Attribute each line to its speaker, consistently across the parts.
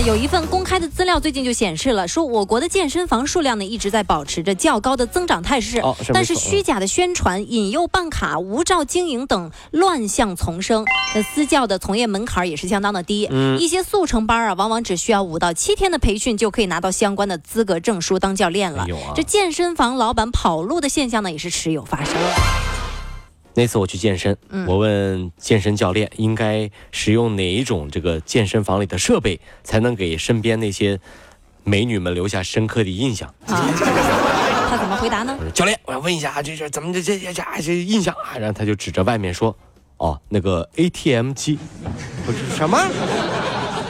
Speaker 1: 那有一份公开的资料，最近就显示了，说我国的健身房数量呢一直在保持着较高的增长态势，
Speaker 2: 哦是
Speaker 1: 但是虚假的宣传、引诱办卡、无照经营等乱象丛生。那私教的从业门槛也是相当的低，
Speaker 2: 嗯
Speaker 1: 一些速成班啊，往往只需要五到七天的培训就可以拿到相关的资格证书当教练了。
Speaker 2: 哎啊
Speaker 1: 这健身房老板跑路的现象呢，也是时有发生。
Speaker 2: 那次我去健身，
Speaker 1: 嗯
Speaker 2: 我问健身教练应该使用哪一种这个健身房里的设备，才能给身边那些美女们留下深刻的印象。
Speaker 1: 啊，他怎么回答呢
Speaker 2: 教练，我要问一下啊，这是怎么这这这这这印象啊？然后他就指着外面说：“哦，那个 ATM 机。”不是什么？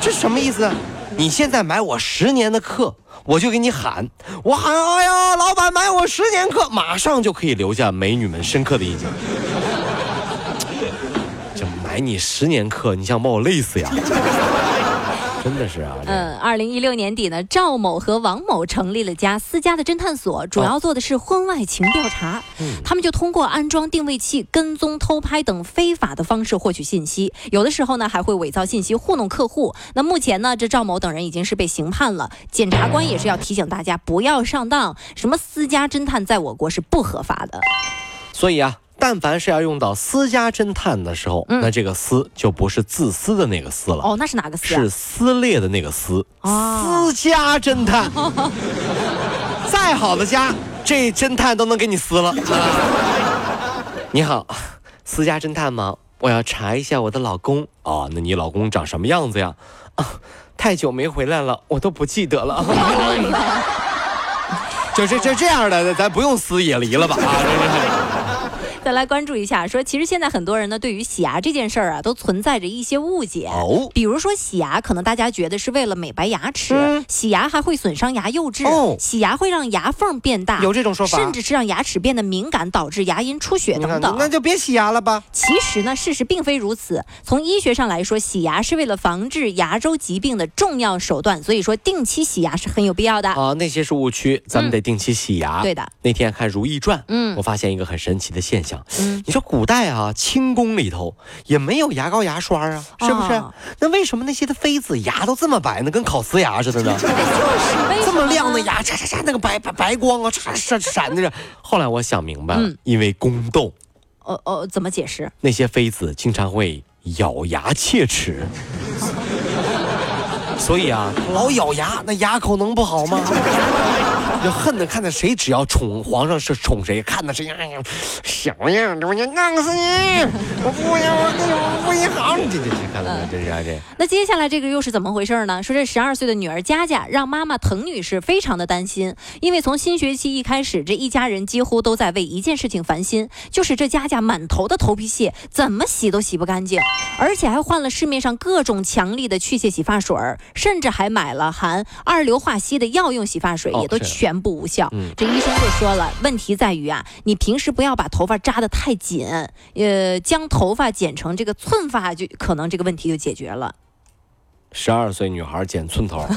Speaker 2: 这什么意思？你现在买我十年的课，我就给你喊，我喊哎呀，老板买我十年课，马上就可以留下美女们深刻的印象。这买你十年课，你想把我累死呀？真的是啊，
Speaker 1: 嗯，二零一六年底呢，赵某和王某成立了家私家的侦探所，主要做的是婚外情调查。他们就通过安装定位器、跟踪、偷拍等非法的方式获取信息，有的时候呢还会伪造信息糊弄客户。那目前呢，这赵某等人已经是被刑判了。检察官也是要提醒大家不要上当，什么私家侦探在我国是不合法的。
Speaker 2: 所以啊，但凡是要用到私家侦探的时候，那这个“私”就不是自私的那个“私”了，
Speaker 1: 哦，那是哪个私啊
Speaker 2: 是？撕裂的那个“撕”。
Speaker 1: 哦
Speaker 2: 私家侦探，再好的家，这侦探都能给你撕了。你好，私家侦探吗？我要查一下我的老公。哦，那你老公长什么样子呀？啊，太久没回来了，我都不记得了。就这这这样的，咱不用撕也离了吧？啊。
Speaker 1: 再来关注一下，说其实现在很多人呢，对于洗牙这件事儿啊，都存在着一些误解。
Speaker 2: 哦
Speaker 1: 比如说洗牙，可能大家觉得是为了美白牙齿，
Speaker 2: 嗯
Speaker 1: 洗牙还会损伤牙釉质，
Speaker 2: 哦
Speaker 1: 洗牙会让牙缝变大，
Speaker 2: 有这种说法
Speaker 1: 甚至是让牙齿变得敏感，导致牙龈出血等等。
Speaker 2: 那就别洗牙了吧。
Speaker 1: 其实呢，事实并非如此。从医学上来说，洗牙是为了防治牙周疾病的重要手段，所以说定期洗牙是很有必要的。
Speaker 2: 啊，那些是误区，咱们得定期洗牙。
Speaker 1: 对的。
Speaker 2: 那天看《如懿传》，
Speaker 1: 嗯
Speaker 2: 我发现一个很神奇的现象。
Speaker 1: 嗯
Speaker 2: 你说古代啊，清宫里头也没有牙膏牙刷啊，是不是？
Speaker 1: 哦
Speaker 2: 那为什么那些的妃子牙都这么白呢？跟烤瓷牙似的呢？
Speaker 1: 就是
Speaker 2: 这么亮的牙，嚓嚓嚓，那个白白白光啊，嚓闪闪的着。后来我想明白了，
Speaker 1: 嗯
Speaker 2: 因为宫斗，
Speaker 1: 哦哦，怎么解释？
Speaker 2: 那些妃子经常会咬牙切齿。所以啊，老咬牙，那牙口能不好吗？就恨的看着谁，只要宠皇上是宠谁，看着谁，哎呀，小样，我就弄死你！我不要，我不一行。这这这，看到没？真是啊，这
Speaker 1: 那接下来这个又是怎么回事呢？说这十二岁的女儿佳佳让妈妈滕女士非常的担心，因为从新学期一开始，这一家人几乎都在为一件事情烦心，就是这佳佳满头的头皮屑，怎么洗都洗不干净，而且还换了市面上各种强力的去屑洗发水儿，甚至还买了含二硫化硒的药用洗发水，
Speaker 2: 哦
Speaker 1: 也都全部无效。
Speaker 2: 嗯
Speaker 1: 这医生就说了，问题在于啊，你平时不要把头发扎得太紧，呃，将头发剪成这个寸发，就可能这个问题就解决了。
Speaker 2: 十二岁女孩剪寸头，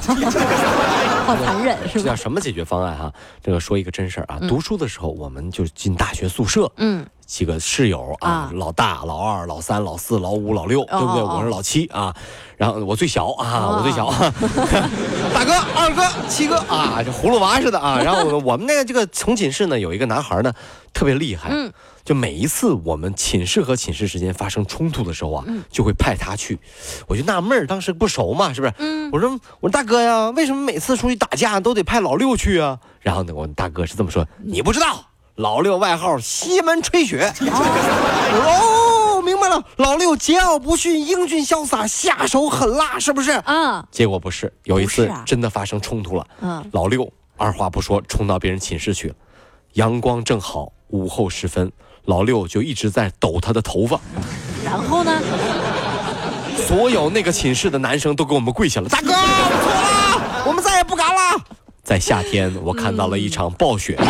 Speaker 1: 好残忍是吧？
Speaker 2: 这叫什么解决方案哈？这个说一个真事儿啊，读书的时候我们就进大学宿舍，
Speaker 1: 嗯，
Speaker 2: 几个室友啊，
Speaker 1: 啊
Speaker 2: 老大、老二、老三、老四、老五、老六，对不对？
Speaker 1: 哦哦
Speaker 2: 我是老七啊，然后我最小啊，
Speaker 1: 哦
Speaker 2: 我最小，大哥、二哥、七哥啊，这葫芦娃似的啊。然后我我们那个这个从寝室呢，有一个男孩呢，特别厉害，
Speaker 1: 嗯
Speaker 2: 就每一次我们寝室和寝室之间发生冲突的时候啊，
Speaker 1: 嗯
Speaker 2: 就会派他去。我就纳闷儿，当时不熟嘛，是不是？
Speaker 1: 嗯
Speaker 2: 我说我说大哥呀，为什么每次出去打架都得派老六去啊？然后呢，我大哥是这么说，你不知道，老六外号西门吹雪。哦，明白了，老六桀骜不驯，英俊潇洒，下手狠辣，是不是？
Speaker 1: 啊，
Speaker 2: 结果不是，有一次真的发生冲突了。
Speaker 1: 嗯
Speaker 2: 老六二话不说冲到别人寝室去了，阳光正好，午后时分，老六就一直在抖他的头发，
Speaker 1: 然后呢？
Speaker 2: 所有那个寝室的男生都给我们跪下了，大哥，我错了，我们再也不敢了。在夏天，我看到了一场暴雪。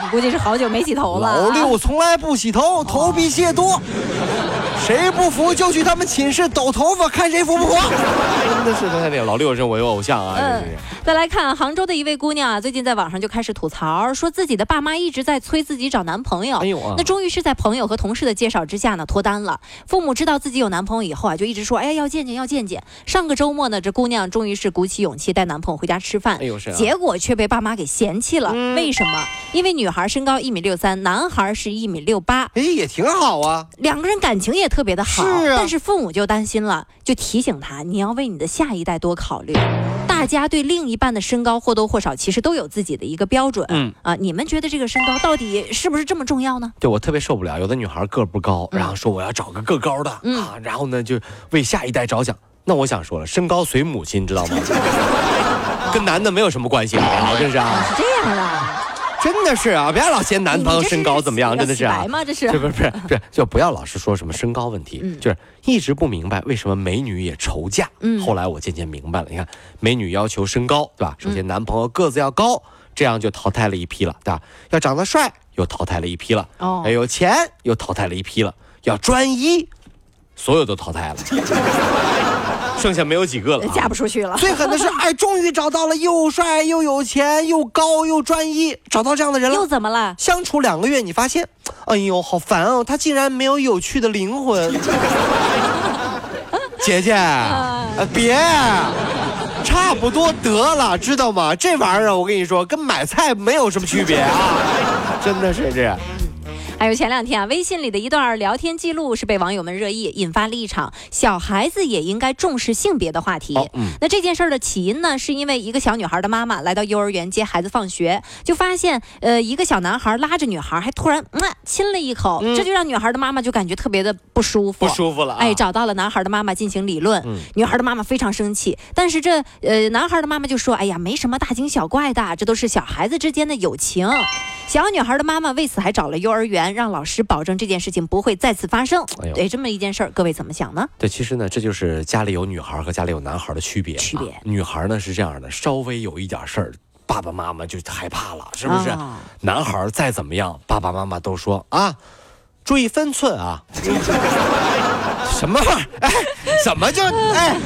Speaker 1: 估计是好久没洗头了。
Speaker 2: 老六从来不洗头，头皮屑多。谁不服就去他们寝室抖头发，看谁服不服。真的是老六是我有偶像啊。
Speaker 1: 嗯，再来看杭州的一位姑娘啊，最近在网上就开始吐槽，说自己的爸妈一直在催自己找男朋友。哎呦啊！那终于是在朋友和同事的介绍之下呢脱单了。父母知道自己有男朋友以后啊，就一直说，哎呀要见见要见见。上个周末呢，这姑娘终于是鼓起勇气带男朋友回家吃饭。哎呦是。结果却被爸妈给嫌弃了。为什么？因为女孩身高一米六三，男孩是一米六八。
Speaker 2: 哎，也挺好啊。
Speaker 1: 两个人感情也。特别的好，但是父母就担心了，就提醒他，你要为你的下一代多考虑。大家对另一半的身高或多或少其实都有自己的一个标准。嗯啊，你们觉得这个身高到底是不是这么重要呢？
Speaker 2: 对我特别受不了，有的女孩个不高，然后说我要找个个高的啊，然后呢就为下一代着想。那我想说了，身高随母亲，知道吗？跟男的没有什么关系啊，这是啊，
Speaker 1: 是这样的。
Speaker 2: 真的是啊，不要老嫌男朋友身高怎么样，真的是
Speaker 1: 啊。吗？这是？
Speaker 2: 不是不是不是，就不要老是说什么身高问题，就是一直不明白为什么美女也愁嫁。嗯。后来我渐渐明白了，你看，美女要求身高，对吧？首先男朋友个子要高，这样就淘汰了一批了，对吧？要长得帅，又淘汰了一批了。哦。要有钱，又淘汰了一批了。要专一，所有都淘汰了。剩下没有几个了，
Speaker 1: 嫁不出去了。
Speaker 2: 最狠的是，哎，终于找到了又帅又有钱又高又专一，找到这样的人了。
Speaker 1: 又怎么了？
Speaker 2: 相处两个月，你发现，哎呦，好烦哦，他竟然没有有趣的灵魂。姐姐，别，差不多得了，知道吗？这玩意儿我跟你说，跟买菜没有什么区别啊，真的是这样。
Speaker 1: 还有前两天啊，微信里的一段聊天记录是被网友们热议，引发了一场小孩子也应该重视性别的话题。嗯，那这件事儿的起因呢，是因为一个小女孩的妈妈来到幼儿园接孩子放学，就发现呃一个小男孩拉着女孩，还突然嗯亲了一口，这就让女孩的妈妈就感觉特别的不舒服，
Speaker 2: 不舒服了。
Speaker 1: 哎，找到了男孩的妈妈进行理论，女孩的妈妈非常生气，但是这呃男孩的妈妈就说，哎呀，没什么大惊小怪的，这都是小孩子之间的友情。小女孩的妈妈为此还找了幼儿园，让老师保证这件事情不会再次发生。对这么一件事儿，各位怎么想呢？
Speaker 2: 对，其实呢，这就是家里有女孩和家里有男孩的区别。
Speaker 1: 区别，
Speaker 2: 女孩呢是这样的，稍微有一点事儿，爸爸妈妈就害怕了，是不是？男孩再怎么样，爸爸妈妈都说啊，注意分寸啊。什么？哎，怎么就哎，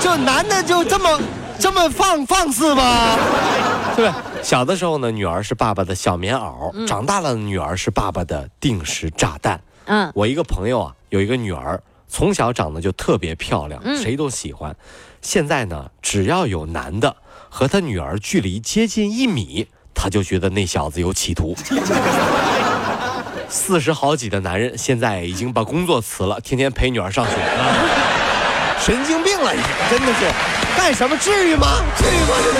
Speaker 2: 就男的就这么这么放放肆吗？对不对？小的时候呢，女儿是爸爸的小棉袄；长大了，女儿是爸爸的定时炸弹。嗯，我一个朋友啊，有一个女儿，从小长得就特别漂亮，谁都喜欢。现在呢，只要有男的和他女儿距离接近一米，他就觉得那小子有企图。四十好几的男人现在已经把工作辞了，天天陪女儿上学。神经病了，真的是，干什么至于吗？至于吗？